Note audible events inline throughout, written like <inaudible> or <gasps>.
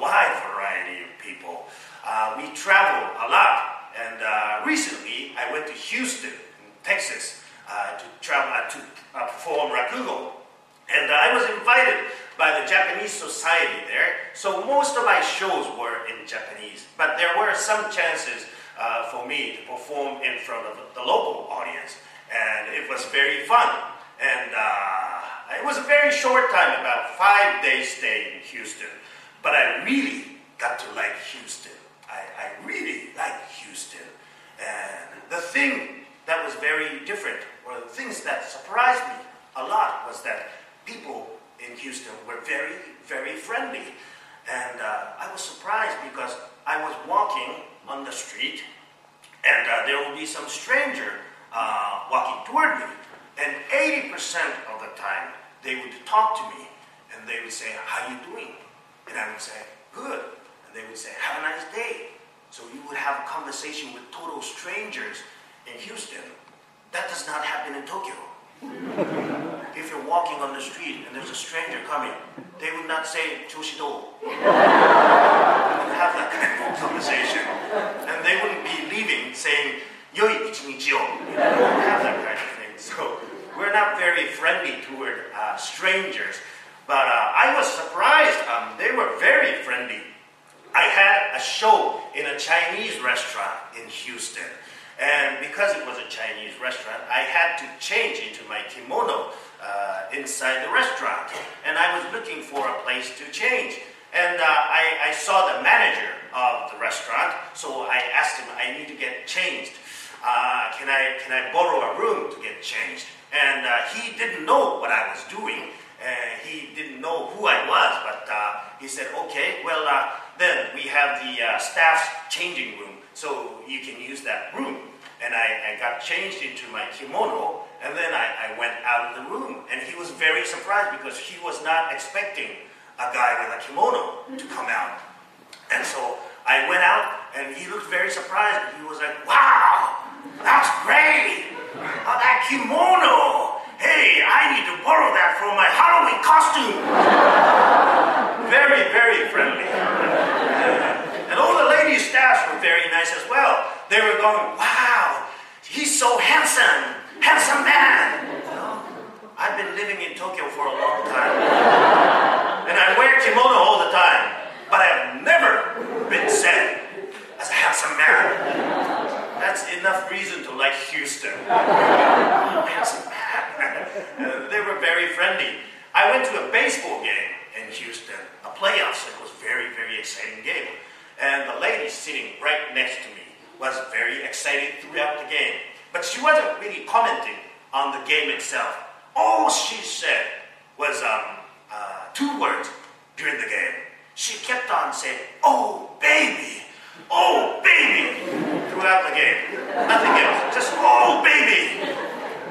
wide variety of people. Uh, we travel a lot, and uh, recently I went to Houston, Texas, uh, to travel uh, to uh, perform rakugo, and I was invited by the Japanese society there. So most of my shows were in Japanese, but there were some chances for me to perform in front of the local audience, and it was very fun. And it was a very short time, about five days stay in Houston, but I really got to like Houston. I, I really like Houston. And the thing that was very different, or the things that surprised me a lot, was that people in Houston were very, very friendly. And uh, I was surprised because I was walking on the street, and uh, there would be some stranger uh, walking toward me. And 80% of the time, they would talk to me, and they would say, how you doing? And I would say, good. And they would say, have a nice day. So you would have a conversation with total strangers in Houston. That does not happen in Tokyo. <laughs> if you're walking on the street and there's a stranger coming, they would not say Choshido. they wouldn't have that kind of <laughs> conversation. And they wouldn't be leaving saying Yoi ichinichi o. They wouldn't have that kind of thing. So we're not very friendly toward uh, strangers. But uh, I was surprised. Um, they were very friendly. I had a show in a Chinese restaurant in Houston. And because it was a Chinese restaurant, I had to change into my kimono uh, inside the restaurant. And I was looking for a place to change. And uh, I, I, saw the manager of the restaurant, so I asked him, I need to get changed. Uh, can, I, can I borrow a room to get changed? And uh, he didn't know what I was doing. Uh, he didn't know who I was, but uh, he said, okay, well, uh, then we have the uh, staff's changing room, so you can use that room. And I, I got changed into my kimono, and then I, I, went out of the room. And he was very surprised because he was not expecting a guy with a kimono to come out. And so I went out, and he looked very surprised. He was like, wow, that's great! Oh, that kimono! Hey, I need to borrow that for my Halloween costume! very, very friendly. And all the lady staffs were very nice as well. They were going, wow, he's so handsome, handsome man. Know, I've been living in Tokyo for a long time. And I wear kimono all the time, but I've never been said as a handsome man. That's enough reason to like Houston. handsome man. <laughs> They were very friendly. I went to a baseball game in Houston, a playoffs. It was very, very exciting game. And the lady sitting right next to me was very excited throughout the game. But she wasn't really commenting on the game itself. All she said was um, uh, two words during the game. She kept on saying, oh, baby, oh, baby, throughout the game. Nothing else, just, oh, baby.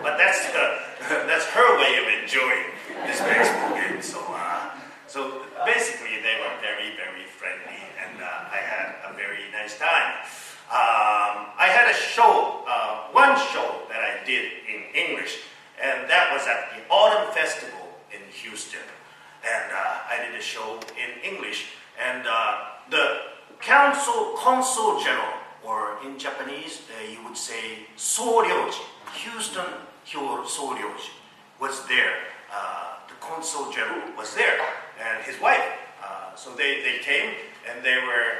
But that's, uh, that's her way of enjoying this baseball game. So, uh, so basically, they were very, very friendly, and uh, I had a very nice time. Um, I had a show, uh, one show that I did in English, and that was at the Autumn Festival in Houston. And uh, I did a show in English, and uh, the council consul general, or in Japanese, uh, you would say Souryoji, Houston Hyo Souryoji, was there. Uh, the consul general was there, and his wife. Uh, so they, they came, and they were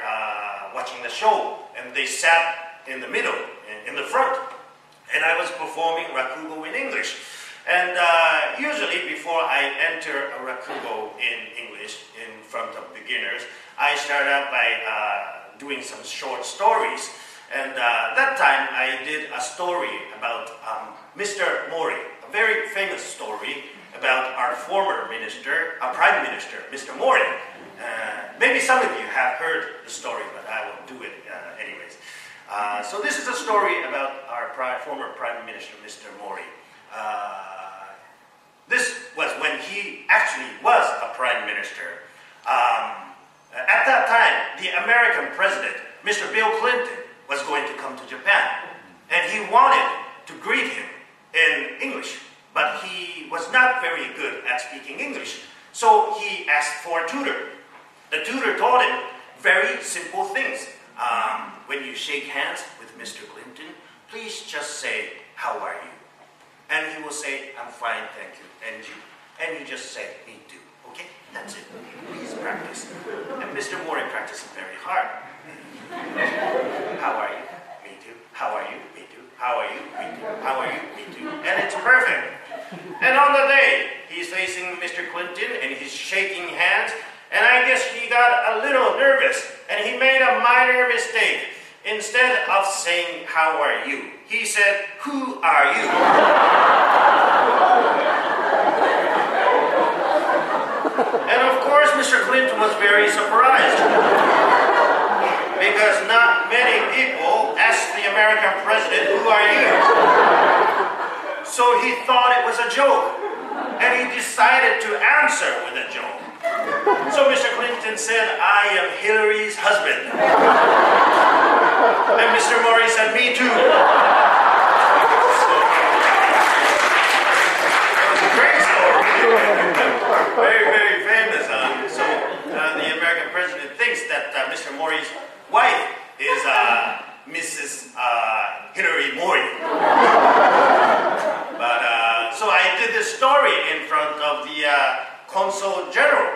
watching the show, and they sat in the middle, in, the front. And I was performing rakugo in English. And uh, usually, before I enter a rakugo in English in front of beginners, I start out by uh, doing some short stories. And uh, that time, I did a story about um, Mr. Mori, a very famous story about our former minister, our prime minister, Mr. Mori. Uh, maybe some of you have heard the story, but I will do it uh. So this is a story about our pri- former Prime Minister, Mr. Mori. Uh, this was when he actually was a Prime Minister. Um, at that time, the American President, Mr. Bill Clinton, was going to come to Japan. And he wanted to greet him in English, but he was not very good at speaking English. So he asked for a tutor. The tutor taught him very simple things. Um, when you shake hands with Mr. Clinton, please just say, How are you? And he will say, I'm fine, thank you. And you? And you just say, Me too. Okay? That's it. Please practice. And Mr. Mori practiced very hard. How are you? Me too. How are you? Me too. How are you? Me too. How are you? Me too. And it's perfect. And on the day, he's facing Mr. Clinton and he's shaking hands. And I guess he got a little nervous and he made a minor mistake. Instead of saying, How are you? he said, Who are you? and of course, Mr. Clinton was very surprised. because not many people ask the American president, Who are you? So he thought it was a joke. And he decided to answer with a joke. So Mr. Clinton said, I am Hillary's husband. And Mr. Mori said, Me too. Great story. very, very famous. Uh, so uh, the American president thinks that uh, Mr. Mori's wife is uh, Mrs. Uh, Hillary Mori. but uh, so I did this story in front of the consul general,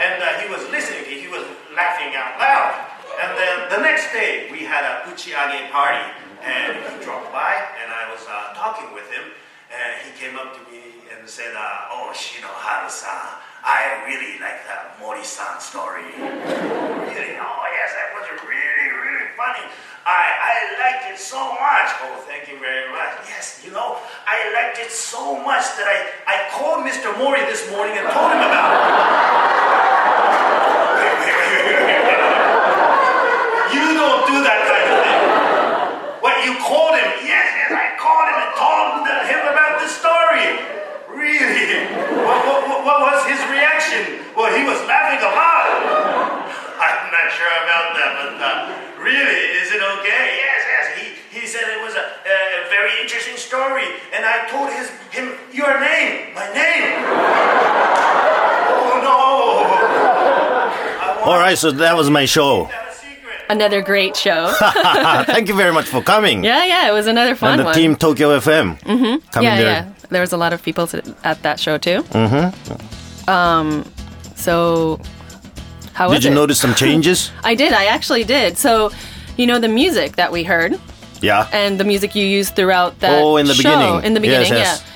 and he was listening. He was laughing out loud. And then the next day we had a uchiage party, and he dropped by, and I was talking with him, and he came up to me and said, uh, "Oh, Shinohara-san, I really like that Mori-san story. really? Oh, yes, that was really, really funny. I, I liked it so much. Oh, thank you very much. Yes, you know, I liked it so much that I, I called Mr. Mori this morning and told him about it. <laughs> you don't do that kind of thing. What, you called him? Yes, yes, I called him and told him about the story. Really? What, what, what, was his reaction? Well, he was laughing a lot. I'm not sure about that, but uh, really, is it okay? Yes, yes. He, he said it was a, a, very interesting story, and I told his, him your name, my name. oh no! All right, so that was my show. Another great show. <laughs> Thank you very much for coming. Yeah, yeah, it was another fun and the one. team Tokyo FM. Mm-hmm. Coming yeah, there. yeah. There was a lot of people at that show too. Mm-hmm. Um, so how did you it? notice some changes? <laughs> I did. I actually did. So, you know, the music that we heard. Yeah. And the music you used throughout that. Oh, in the show, beginning. In the beginning, yes, yes. yeah.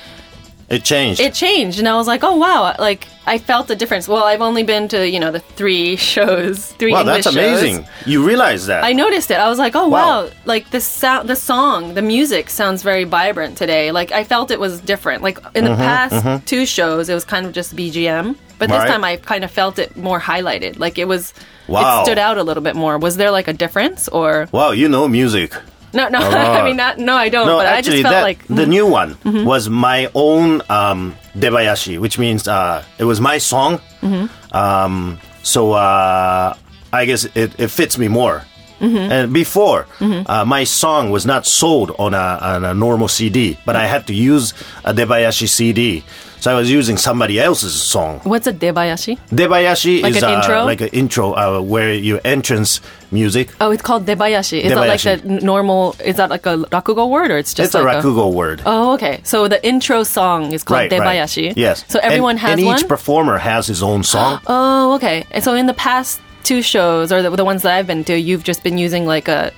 It changed. It changed, and I was like, "Oh wow!" Like I felt the difference. Well, I've only been to you know the three <laughs> shows, three wow, English that's amazing. Shows. You realize that? I noticed it. I was like, "Oh wow!" wow. Like the sound, the song, the music sounds very vibrant today. Like I felt it was different. Like in the mm-hmm, past mm-hmm. two shows, it was kind of just BGM, but this right. time I kind of felt it more highlighted. Like it was. Wow. It stood out a little bit more. Was there like a difference, or? Wow, you know music. No, no. <laughs> I mean, not, no, I don't. No, but actually, I just felt that, like the new one mm-hmm. was my own um, debayashi, which means uh, it was my song. Mm-hmm. Um, so uh, I guess it, it fits me more. Mm-hmm. And before, uh, my song was not sold on a, on a normal CD, but I had to use a debayashi CD. So I was using somebody else's song. What's a debayashi? Debayashi like is an intro? like an intro uh, where your entrance music. Oh, it's called debayashi. Is debayashi. that like a normal? Is that like a rakugo word or it's just? It's like a rakugo a, word. Oh, okay. So the intro song is called right, debayashi. Right. Yes. So everyone and, has and one. each performer has his own song. <gasps> oh, okay. And so in the past two shows or the, the ones that I've been to, you've just been using like a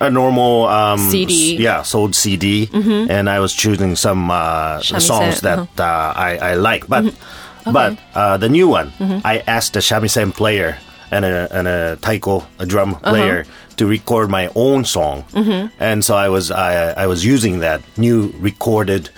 a normal um, CD. yeah, sold CD, mm-hmm. and I was choosing some uh, songs that uh-huh. uh, I, I like. But mm-hmm. okay. but uh, the new one, mm-hmm. I asked the shamisen player and a, and a taiko, a drum uh-huh. player, uh-huh. to record my own song, mm-hmm. and so I was I, I was using that new recorded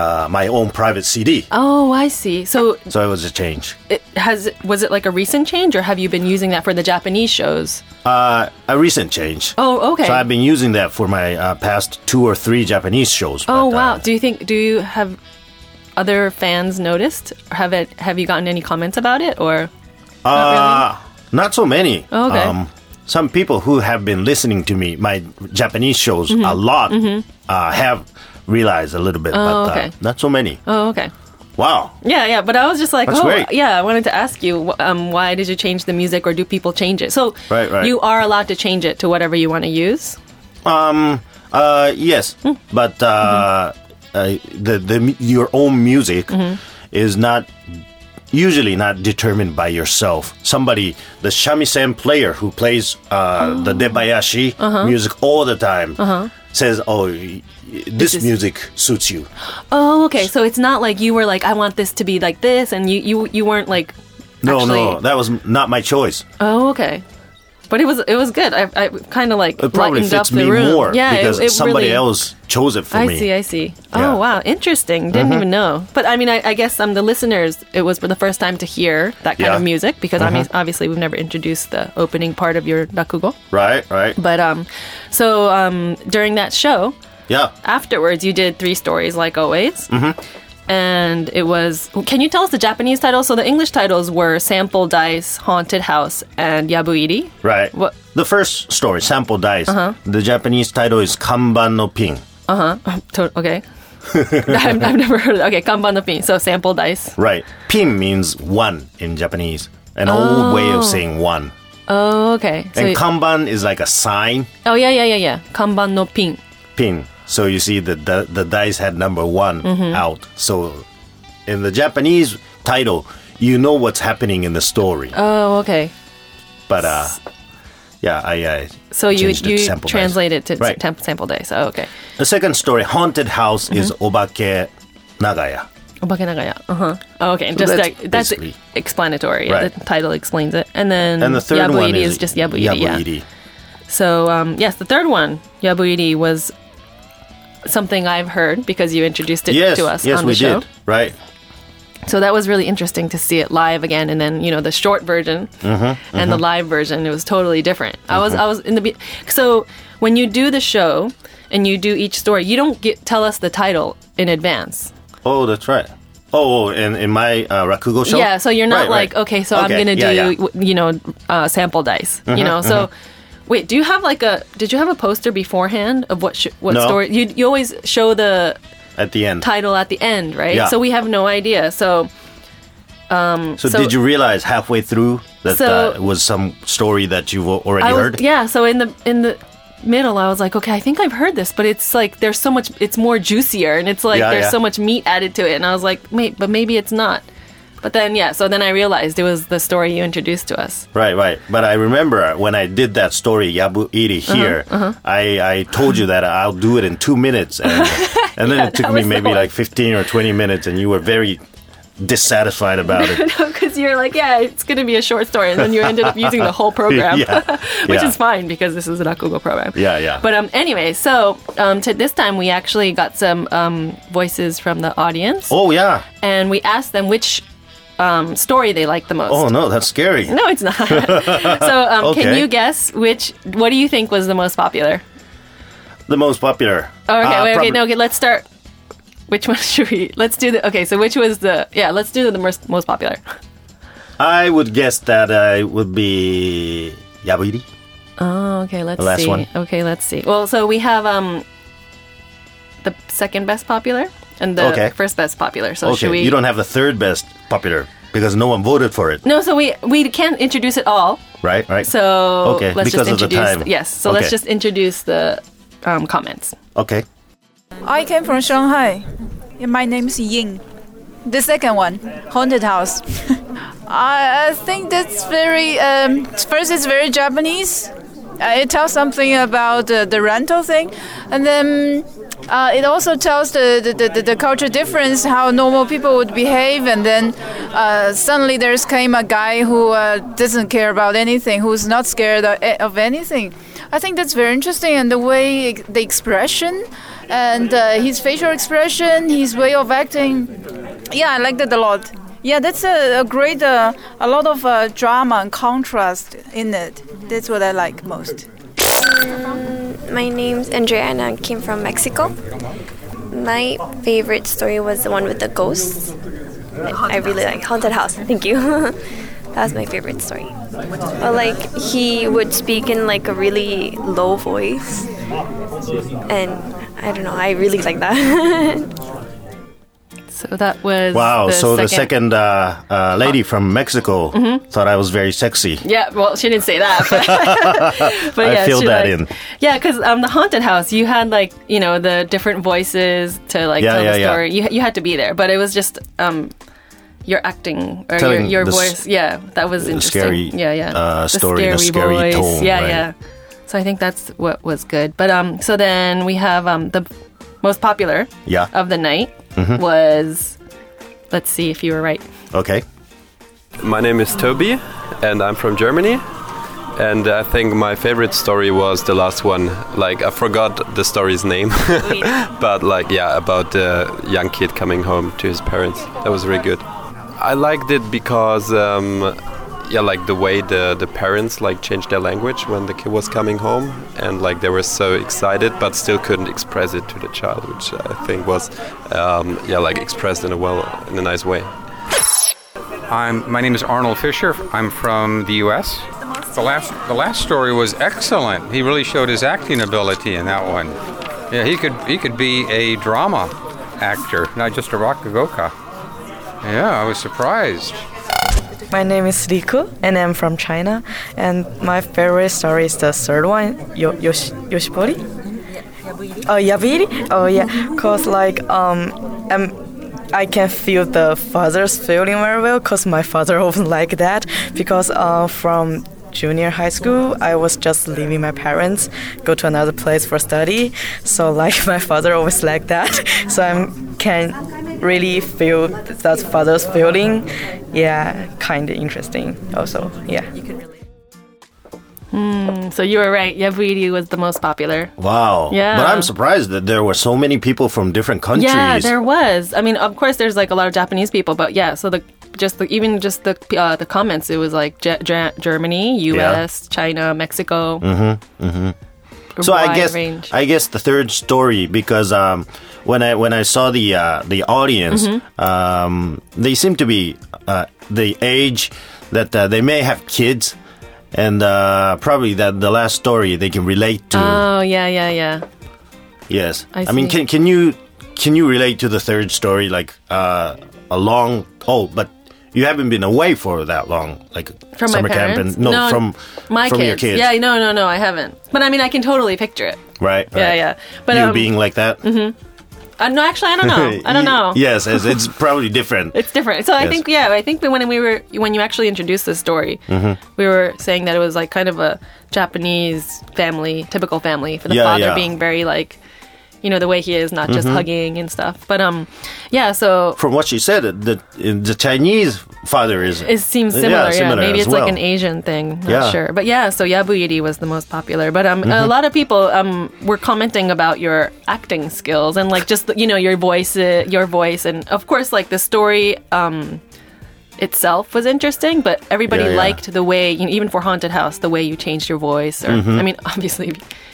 uh, my own private CD. Oh, I see. So So it was a change. it has was it like a recent change, or have you been using that for the Japanese shows? Uh, a recent change. Oh, okay. So I've been using that for my uh, past two or three Japanese shows. oh, but, wow. uh, Do you think? Do you have other fans noticed? Have it? Have you gotten any comments about it? Or Uh, not so many. Oh, okay. Um, some people who have been listening to me, my Japanese shows Mm-hmm. a lot, uh, have realized a little bit, but okay. uh, not so many. oh, okay. Wow. Yeah, yeah, but I was just like, That's oh, great. yeah. I wanted to ask you, um, why did you change the music, or do people change it? So Right, right. you are allowed to change it to whatever you want to use. Um. Uh. Yes, Hmm. but uh, uh, the the your own music Mm-hmm. is not usually not determined by yourself. Somebody, the shamisen player who plays uh, Oh. the debayashi Uh-huh. music all the time, says, "Oh, this is- music suits you." Oh, okay. So it's not like you were like, I want this to be like this, and you you you weren't like. No, actually- no, that was not my choice. Oh, okay. But it was it was good. I, I kind of like It probably lightened up fits the me room. more Yeah, it- because it somebody really- else chose it for I me. I see, I see. Yeah. Mm-hmm. Oh, wow, interesting. Didn't even know. But I mean, I, I guess um, the listeners, it was for the first time to hear that kind Yeah. Mm-hmm. of music because I mean, obviously we've never introduced the opening part of your rakugo. Right, right. But um, so um, during that show, Yeah. afterwards, you did three stories like always. Mm-hmm. And it was. Can you tell us the Japanese title? So the English titles were Sample Dice, Haunted House, and Yabuiri. Right. What- The first story, Sample Dice, Uh-huh. the Japanese title is Kanban no Pin. <laughs> To- okay. <laughs> I've, I've never heard of Okay, Kanban no Pin. So Sample Dice. Right. Pin means one in Japanese. An old way of saying one. Oh, okay. So, And Kanban is like a sign. oh, yeah, yeah, yeah, yeah. Kanban no Pin. Pin. So you see the, the, the dice had number one Mm-hmm. out. So in the Japanese title, you know what's happening in the story. Oh, okay. But uh, yeah, I uh, So you changed it to you Dice. translate it to Right. temp- Sample Dice. Oh, okay. The second story, Haunted House, Mm-hmm. is Obake Nagaya. Obake Nagaya. Uh-huh. Oh, okay. just that's like that's explanatory. Yeah, Right. The title explains it. And then And the third Yabuiri one is, is just Yabuiri. Yeah. So um, yes, the third one, Yabuiri, was something I've heard because you introduced it Yes, to us yes, on the we show. did. Right. So that was really interesting to see it live again, and then you know the short version Mm-hmm, and the live version. It was totally different. I was I was in the be- so when you do the show and you do each story, you don't get tell us the title in advance. Oh, that's right. Oh, oh, in, in my uh, Rakugo show? Yeah, so you're not Right, like right. okay, so I'm gonna do yeah, Mm-hmm, yeah. you know uh, sample dice. you know, so. Wait, do you have like a? Did you have a poster beforehand of what sh- what No. story? You you always show the At the end. title at the end, right? Yeah. So we have no idea. So So, So- did you realize halfway through that So- uh, it was some story that you've al- already I was, heard? yeah. So in the in the middle, I was like, okay, I think I've heard this, but it's like there's so much. It's more juicier, and it's like Yeah, there's yeah. so much meat added to it, and I was like, wait, but maybe it's not. But then yeah, so then I realized it was the story you introduced to us. Right, right. But I remember when I did that story, Yabu Iri, Uh-huh, here, I, I told you that I'll do it in two minutes. And, <laughs> and then Yeah, it took me maybe like 15 or 20 minutes, and you were very dissatisfied about it. <laughs> Because you're like, yeah, it's going to be a short story, and then you ended up using the whole <laughs> program, Yeah, which yeah. is fine because this is an Akugo program. Yeah, yeah. But um, anyway, so um, to this time we actually got some um, voices from the audience, oh, yeah. and we asked them which um, story they liked the most. Oh, no, that's scary. No, it's not. <laughs> so, um, can you guess which? What do you think was the most popular? The most popular. Oh, okay, Uh, wait, okay, no, okay. Let's start. Which one <laughs> should we? Let's do the. Okay, so which was the? Yeah, let's do the most most popular. I would guess that uh, it would be Yabuiri. Oh, okay. Let's The last see. one. Okay, let's see. Well, so we have um the second best popular and the Okay. first best popular. So Okay, should we? you don't have the third best popular because no one voted for it, No, so we we can't introduce it all. right? Right. So Okay, let's because just of the introduce. time. yes. So let's just introduce the um, comments. okay. I came from Shanghai. Yeah, My is Ying. The second one, Haunted House. <laughs> I, I think that's very, um, first, it's very Japanese. Uh, it tells something about uh, the rental thing. And then uh, it also tells the, the, the, the culture difference, how normal people would behave, and then uh, suddenly there's came a guy who uh, doesn't care about anything, who's not scared of, of anything. I think that's very interesting, and the way the expression and uh, his facial expression, his way of acting. Yeah, I like that a lot. Yeah, that's a, a great, uh, a lot of uh, drama and contrast in it. That's what I like most. Um, my name's Andrea and I came from Mexico. My favorite story was the one with the ghosts. I really like Haunted House. <laughs> Thank you. <laughs> that was my favorite story. But like he would speak in like a really low voice, and I don't know. I really like that. <laughs> So that was wow. The so second. the second uh, uh, lady from Mexico thought I was very sexy. Yeah, well, she didn't say that, but, <laughs> <laughs> but I yeah, feel she, that like- in. Yeah, because um, the haunted house, you had like you know the different voices to like Yeah, tell yeah, the yeah. story. You you had to be there, but it was just um, your acting or your, Telling your the s- voice. Yeah, that was the interesting. scary, yeah, yeah. uh, story in a scary tone, Yeah, right. yeah. So I think that's what was good. But um, so then we have um the most popular Yeah. of the night Mm-hmm. was. Let's see if you were right. Okay. My name is Toby, and I'm from Germany. And I think my favorite story was the last one. Like I forgot the story's name, <laughs> but like yeah, about the young kid coming home to his parents. That was really good. I liked it because um, yeah, like the way the the parents like changed their language when the kid was coming home, and like they were so excited, but still couldn't express it to the child, which I think was um, yeah, like expressed in a well in a nice way. I'm, my name is Arnold Fisher. I'm from the U.S. The last, the last story was excellent. He really showed his acting ability in that one. Yeah, he could, he could be a drama actor, not just a rock rakugoka. Yeah, I was surprised. My name is Riku, and I'm from China. And my favorite story is the third one, Yo- Yosh- Yoshibori. Oh, Yabuiri? Oh, yeah. Cause like um, um, I can feel the father's feeling very well. Cause my father <laughs> wasn't like that. Because uh, from junior high school, I was just leaving my parents, go to another place for study. So like <laughs> my father always like that. So I can really feel that father's feeling. Yeah, kind of interesting. Also, yeah. So you were right. Yabuiri was the most popular. Wow. Yeah. But I'm surprised that there were so many people from different countries. Yeah, there was. I mean, of course, there's like a lot of Japanese people, but yeah. So the just the, even just the uh, the comments, it was like Ge- Ge- Germany, U.S., China, Mexico. Mm-hmm. Mm-hmm. So I guess range. I guess the third story because um, when I when I saw the uh, the audience, Mm-hmm. um, they seem to be uh, the age that uh, they may have kids, and uh, probably that the last story they can relate to. oh yeah, yeah, yeah. yes, I mean, can can you can you relate to the third story like uh, a long oh, but you haven't been away for that long, like From summer camp and no, from my from kids. your kids, Yeah, no, no, no, I haven't. But I mean, I can totally picture it. right, Yeah, right. yeah. But you um, being like that. Mm-hmm. uh, no, actually, I don't know. <laughs> I don't know. yes, it's, it's <laughs> probably different. It's different. So I Yes. think yeah, I think that when we were when you actually introduced this story, Mm-hmm. we were saying that it was like kind of a Japanese family, typical family for the Yeah, father yeah. being very like you know the way he is, not just Mm-hmm. hugging and stuff. But um yeah, so From what she said, the the Chinese father is it seems similar. Yeah, similar maybe it's like an Asian thing. Not Yeah. sure, but yeah. So Yabuiri was the most popular. But um, Mm-hmm. a lot of people um were commenting about your acting skills and like just you know your voice, uh, your voice, and of course like the story um itself was interesting. But everybody Yeah, yeah. liked the way, you know, even for Haunted House, the way you changed your voice. Or Mm-hmm. I mean, <laughs> obviously.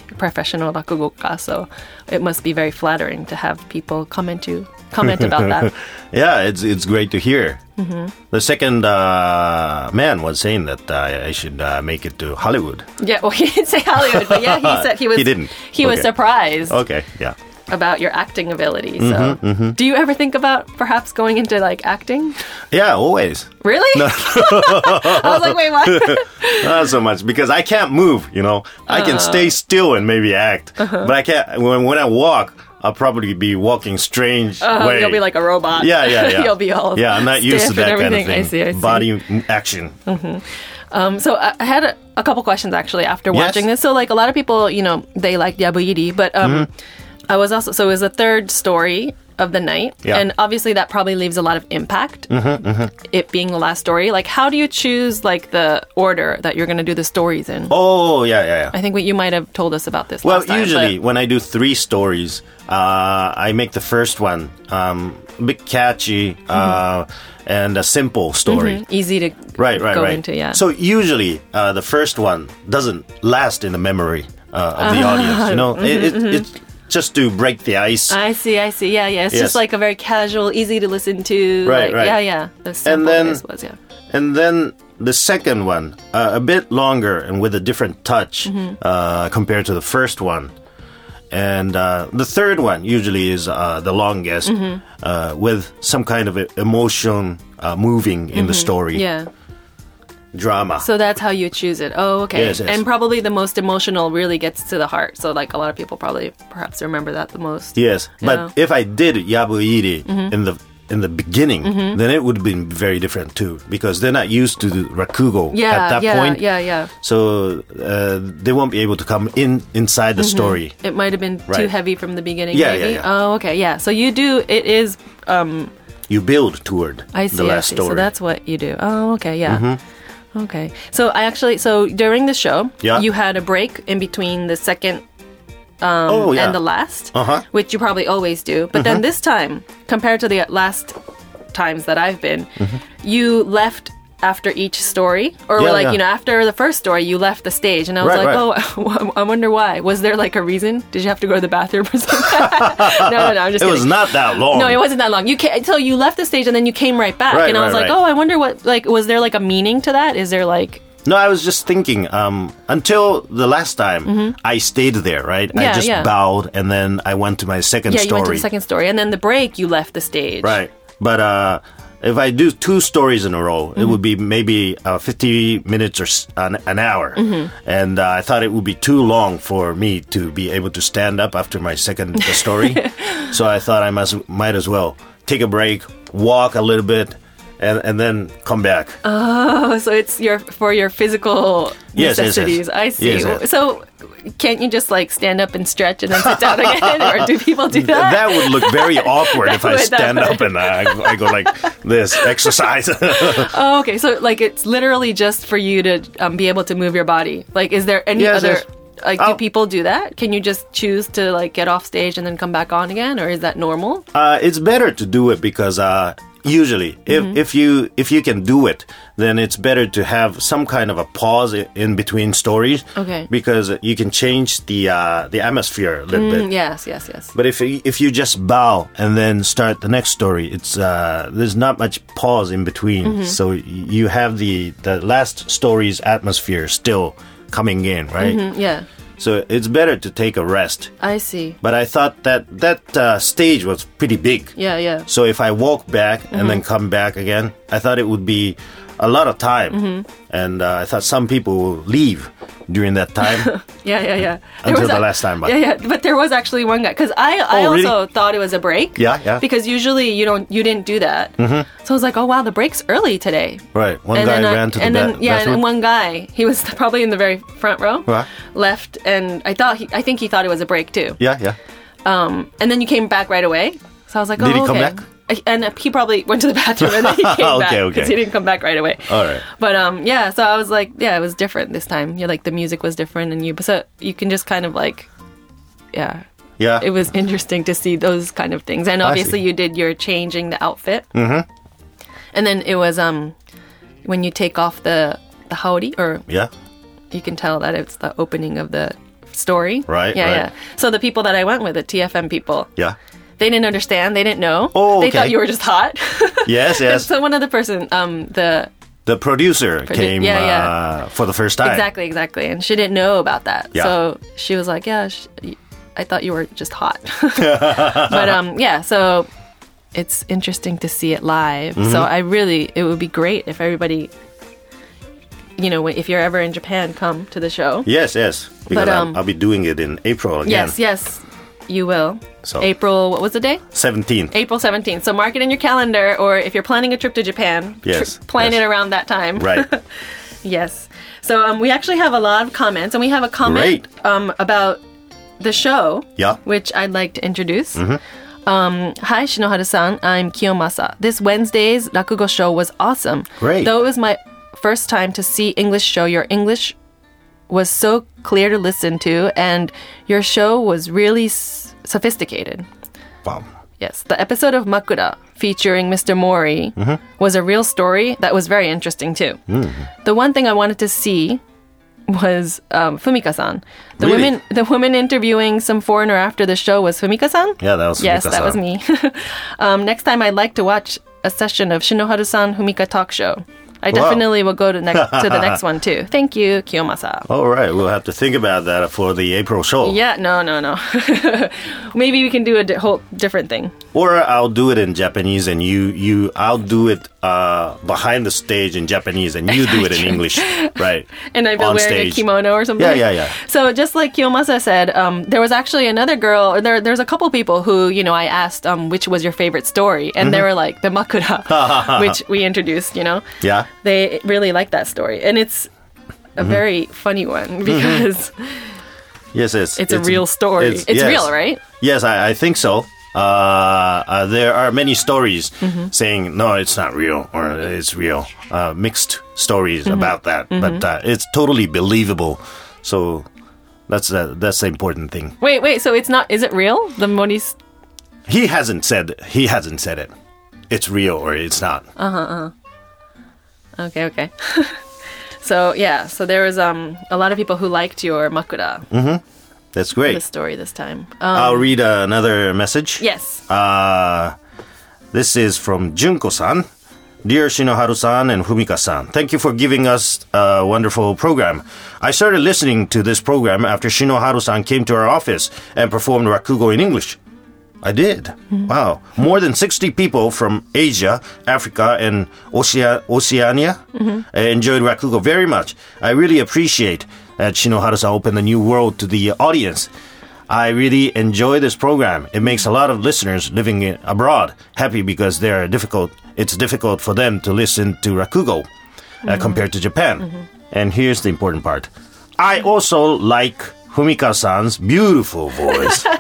You're professional rakugoka, so it must be very flattering to have people comment to comment about that. <laughs> Yeah, it's it's great to hear. Mm-hmm. The second uh, man was saying that uh, I should uh, make it to Hollywood. Yeah, well, <laughs> he didn't say Hollywood, but yeah, he said he was. He didn't. He was surprised Okay, yeah. About your acting ability. So, Mm-hmm, do you ever think about perhaps going into like acting? Yeah, always. Really? <laughs> I was like, wait, what? <laughs> Not so much because I can't move. You know, I can stay still and maybe act, Uh-huh. but I can't. When when I walk, I'll probably be walking strange Uh, way. You'll be like a robot. yeah, yeah, yeah. <laughs> You'll be all yeah. I'm not used to that kind of thing. I see. I see. Body action. Um, so I had a, a couple questions actually after Yes. watching this. So like a lot of people, you know, they like Yabuiri, but um, Mm-hmm. I was also so it was the third story of the night, Yeah. and obviously that probably leaves a lot of impact. Mm-hmm, It being the last story, like how do you choose like the order that you're going to do the stories in? Oh yeah, yeah, yeah. I think what you might have told us about this. Well, last time, usually but- when I do three stories, uh, I make the first one um, a bit catchy uh, and a simple story. easy to Right, right, go right. into. Yeah. So usually uh, the first one doesn't last in the memory uh, of the <laughs> audience. You know, it, it, it's just to break the ice. I see, I see. Yeah, yeah. It's Yes. just like a very casual, easy to listen to. Right, like, right. Yeah, yeah. The simple then- was, yeah. And then the second one, uh, a bit longer and with a different touch Mm-hmm. uh, compared to the first one. And uh, the third one usually is uh, the longest, Mm-hmm. uh, with some kind of emotion uh, moving in the story, Mm-hmm. Yeah. Drama. So that's how you choose it. Oh, okay. Yes, yes. And probably the most emotional really gets to the heart. So like a lot of people probably perhaps remember that the most. yes. Mm-hmm. but if I did Yabuiri in the in the beginning, then it would have been very different too, because they're not used to the rakugo Yeah, at that point. yeah, point. yeah, yeah. So uh, they won't be able to come in inside the story. It might have been too heavy from the beginning. Yeah, maybe. yeah, yeah. Oh, okay. Yeah. So you do. It is. Um, You build toward I see. the last I see. story. So that's what you do. Oh, okay. Yeah. Okay. So I actually. So during the show, Yeah. you had a break in between the second um, oh yeah. and the last, Uh-huh. which you probably always do. But then mm-hmm. this time, compared to the last times that I've been, mm-hmm. you left after each story, or. Yeah, like yeah. you know after the first story, you left the stage, and I was Right, like, right. oh, <laughs> I wonder why. Was there like a reason? Did you have to go to the bathroom or <laughs> something? <laughs> no, no, no. I'm just it kidding. was not that long. No, it wasn't that long. You came, so you left the stage and then you came right back, Right, and I was like, oh, I wonder what like was there like a meaning to that? Is there like No, I was just thinking. Um, until the last time, I stayed there. Right, I Mm-hmm. Just yeah. bowed, and then I went to my second yeah, you story. went to the second story, and then the break you left the stage. Right, but uh, if I do two stories in a row, Mm-hmm. it would be maybe uh, fifty minutes or s- an, an hour, Mm-hmm. and uh, I thought it would be too long for me to be able to stand up after my second story. <laughs> so I thought I must might as well take a break, walk a little bit. And, and then come back. Oh, so it's your for your physical Yes, yes, yes. necessities. I see. Yes. So can't you just like stand up and stretch and then sit down again, <laughs> or do people do that? That would look very awkward if <laughs> I stand up and I, I go like this, exercise. <laughs> Oh, okay. So like it's literally just for you to um, be able to move your body. Like, is there any other? Like, do Oh. people do that? Can you just choose to like get off stage and then come back on again, or is that normal? uh, it's better to do it because uh, usually, if, Mm-hmm. if you if you can do it, then it's better to have some kind of a pause in between stories. Okay. Because you can change the uh, the atmosphere a little Mm, bit. yes, yes, yes. But if you- if you just bow and then start the next story, it's uh, there's not much pause in between, Mm-hmm. so you have the the last story's atmosphere still coming in, right? Mm, yeah, So it's better to take a rest. I see. But I thought that that uh, stage was pretty big. Yeah, yeah. So if I walk back and Mm-hmm. then come back again, I thought it would be a lot of time, Mm-hmm. and uh, I thought some people will leave during that time. <laughs> Yeah, yeah, yeah. <laughs> There Until the a- last time, but- yeah, yeah. But there was actually one guy because I, I Oh, really? also thought it was a break. Yeah, yeah. Because usually you don't, you didn't do that. Mm-hmm. So I was like, oh wow, the break's early today. right. One and guy then I- ran to the and then yeah, bathroom. and one guy, he was <laughs> probably in the very front row, Right. left, and I thought he, I think he thought it was a break too. yeah, yeah. Um, And then you came back right away, so I was like, Did oh, he come okay. back? And he probably went to the bathroom and then he <laughs> came Okay, back okay. because he didn't come back right away. All right. But um, yeah. So I was like, yeah, it was different this time. Yeah, like the music was different, and you so you can just kind of like, yeah, Yeah. it was interesting to see those kind of things. And obviously, you did your changing the outfit. Mm-hmm. And then it was um, when you take off the the haori, or yeah. you can tell that it's the opening of the story. Right, Yeah, right. yeah. So the people that I went with, the TFM people, Yeah. They didn't understand. They didn't know. Oh, okay. They thought you were just hot. <laughs> Yes, yes. so one other person, um, the The producer came yeah, yeah. Uh, for the first time. exactly, exactly, and she didn't know about that. Yeah. So she was like, "Yeah, sh- I thought you were just hot." <laughs> <laughs> but um, yeah. So it's interesting to see it live. So Mm-hmm. I really, it would be great if everybody, you know, if you're ever in Japan, come to the show. Yes, yes. Because But, I'll- um, I'll, be doing it in April again. Yes, yes, you will. So- April, what was the day? 17th. April 17th. So mark it in your calendar, or if you're planning a trip to Japan, Yes, plan yes. it around that time. Right. <laughs> yes. So um, we actually have a lot of comments, and we have a comment um, about the show, Yeah. which I'd like to introduce. Um, hi, Shinohara-san. I'm Kiyomasa. This Wednesday's Rakugo show was awesome. Great. Though it was my first time to see English show, your English was so clear to listen to, and your show was really s- sophisticated. Wow. Yes, the episode of Makura featuring Mr. Mori was a real story that was very interesting too. The one thing I wanted to see was um, Fumika-san. The Really? women, the woman interviewing some foreigner after the show was Fumika-san. Yeah, that was yes, that was me. <laughs> um, next time, I'd like to watch a session of Shinohara-san Fumika talk show. I Wow. definitely will go to next <laughs> to the next one too. Thank you, Kiyomasa. All right, we'll have to think about that for the April show. Yeah, no, no, no. <laughs> Maybe we can do a di- whole different thing. Or I'll do it in Japanese and you you I'll do it uh, behind the stage in Japanese and you do it in <laughs> English, right? <laughs> and I've been on wearing stage. a kimono or something. Yeah, yeah, yeah. So just like Kiyomasa said, um, there was actually another girl. Or there, there's a couple people who you know I asked um, which was your favorite story, and Mm-hmm. they were like the Makura, <laughs> which we introduced. You know, Yeah. they really like that story, and it's a Mm-hmm. very funny one because Yes, yes. it's, a real story. It's, yes. real, right? Yes, I, I think so. Uh, uh, there are many stories Mm-hmm. saying no, it's not real or it's real. Uh, mixed stories Mm-hmm. about that, but uh, it's totally believable. So that's uh, that's the important thing. Wait, wait. So it's not? Is it real? The Mori's. He hasn't said he hasn't said it. It's real or it's not. Uh huh. Okay, okay. <laughs> so yeah, so there was um a lot of people who liked your Makura That's the great. story this time. Um, I'll read uh, another message. yes. Uh, this is from Junko-san. Dear Shinohara-san and Fumika-san, thank you for giving us a wonderful program. I started listening to this program after Shinohara-san came to our office and performed Rakugo in English. I did. Wow. More than 60 people from Asia, Africa, and Ocea- Oceania uh, enjoyed Rakugo very much. I really appreciate that Shinohara-san opened a new world to the audience. I really enjoy this program. It makes a lot of listeners living abroad happy because they're difficult. It's difficult for them to listen to Rakugo uh, mm-hmm. compared to Japan. Mm-hmm. And here's the important part. I also like Fumika-san's beautiful voice. <laughs>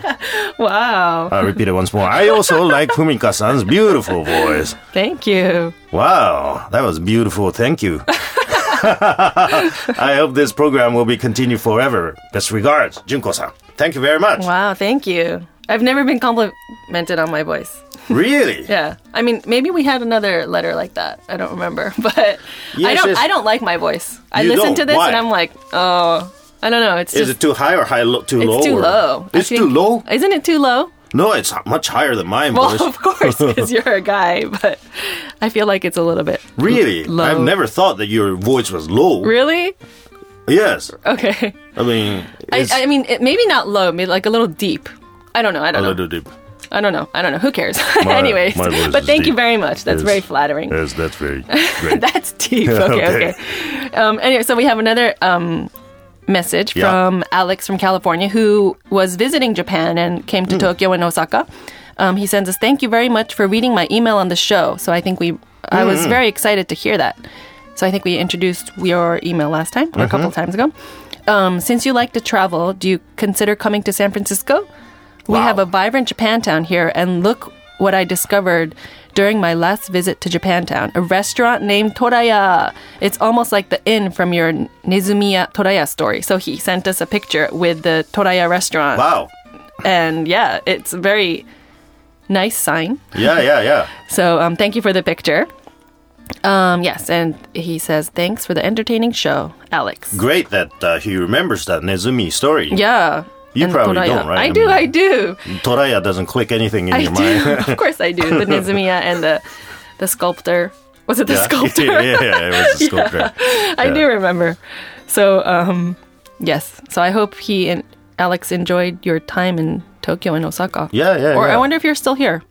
Wow. I'll repeat it once more. I also like Fumika-san's beautiful voice. Thank you. Wow, that was beautiful. Thank you. <laughs> <laughs> I hope this program will be continued forever. Best regards, Junko-san. Thank you very much. Wow, thank you. I've never been complimented on my voice. Really? <laughs> Yeah. I mean, maybe we had another letter like that. I don't remember, <laughs> but I don't yes. I don't like my voice. I listen to this Why? and I'm like, "Oh, I don't know, it's Is just it too high or high lo- too it's low? too or- low. It's too low? Isn't it too low? No, it's much higher than mine Well, voice. <laughs> of course, because you're a guy, <laughs> but I feel like it's a little bit Really? low. I've never thought that your voice was low. Really? Yes. Okay. I mean, I, I mean, it, maybe not low, maybe like a little deep. I don't know. I a don't know. little deep. I don't know. I don't know. Who cares? <laughs> My- Anyways, my but thank you very much. That's Yes. very flattering. Yes, that's very great. That's deep. Okay, Okay. okay. Um, anyway, so we have another um, message Yeah. from Alex from California who was visiting Japan and came to Hmm. Tokyo and Osaka. Um, he sends us, "Thank you very much for reading my email on the show." So I think we, I was Hmm. very excited to hear that. So I think we introduced your email last time or a couple Mm-hmm. times ago. Um, since you like to travel, do you consider coming to San Francisco? We have a vibrant Japantown here, and look what I discovered during my last visit to Japantown a restaurant named Toraya. It's almost like the inn from your Nezumiya Toraya story. So he sent us a picture with the Toraya restaurant. Wow. And yeah, it's a very nice sign. Yeah, yeah, yeah. So um, thank you for the picture. Um, yes, and he says, thanks for the entertaining show, Alex. Great that uh, he remembers that Nezumi story. Yeah. You probably Toraya. don't, right? I, I do, mean- I do. Toraya doesn't click anything in I your do. mind. <laughs> of course I do. The <laughs> Nezumiya and the the sculptor. Was it the yeah. <laughs> sculptor? yeah, yeah, it was a sculptor. I Yeah. do remember. So, um, yes. So I hope he and Alex enjoyed your time in Tokyo and Osaka. Yeah, yeah, Or. I wonder if you're still here.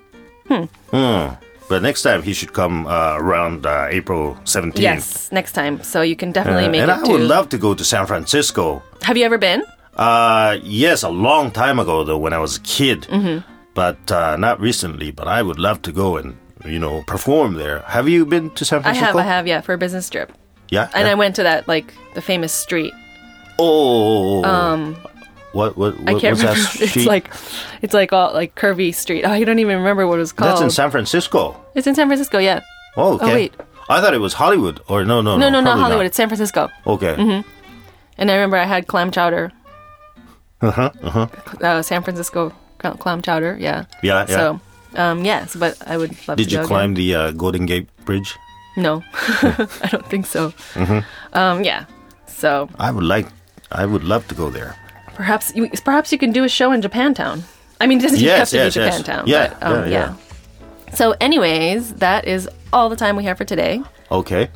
But next time he should come uh, around uh, April 17th. Yes, next time. So you can definitely Uh, make and it And I to. would love to go to San Francisco. Have you ever been? Uh, yes, a long time ago though, when I was a kid. Mm-hmm. But uh, not recently. But I would love to go and you know perform there. Have you been to San Francisco? I have, I have, yeah, for a business trip. Yeah. And yeah. I went to that like the famous street. Oh. Um, what what, I can't remember. <laughs> It's like, it's like all like curvy street. Oh, I don't even remember what it was called. That's in San Francisco. It's in San Francisco. Yeah. Oh, okay. wait. I thought it was Hollywood or no no No, no no, not probably Hollywood. It's San Francisco. Okay. Mhm. And I remember I had clam chowder. Uh huh. Uh San Francisco cl- clam chowder. Yeah. Yeah. Yeah. So, um, yes, but I would love Did to Did you climb Again. the uh, Golden Gate Bridge? No, <laughs> I don't think so. Mm-hmm. Um, yeah. So I would like. I would love to go there. perhaps you, perhaps you can do a show in Japantown. I mean, it doesn't Yes, have yes, to be yes. Japantown. Yeah, but, um, yeah, yeah. yeah. So, anyways, that is all the time we have for today. Okay.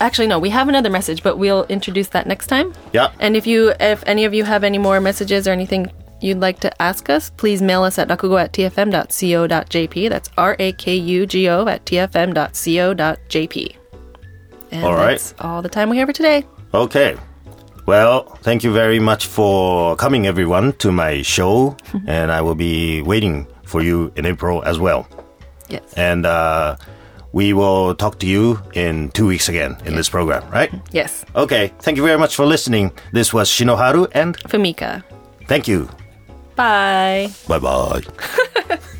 Actually, no, we have another message, but we'll introduce that next time. Yeah. And if you, if any of you have any more messages or anything you'd like to ask us, please mail us at rakugo at tfm.co.jp. That's R A K U G O at tfm.co.jp. And All right. that's all the time we have for today. Okay. Well, thank you very much for coming, everyone, to my show, <laughs> and I will be waiting for you in April as well. Yes. And uh, we will talk to you in two weeks again in this program, right? Yes. Okay. Thank you very much for listening. This was Shinohara, and Famika. thank you. Bye. Bye bye. <laughs>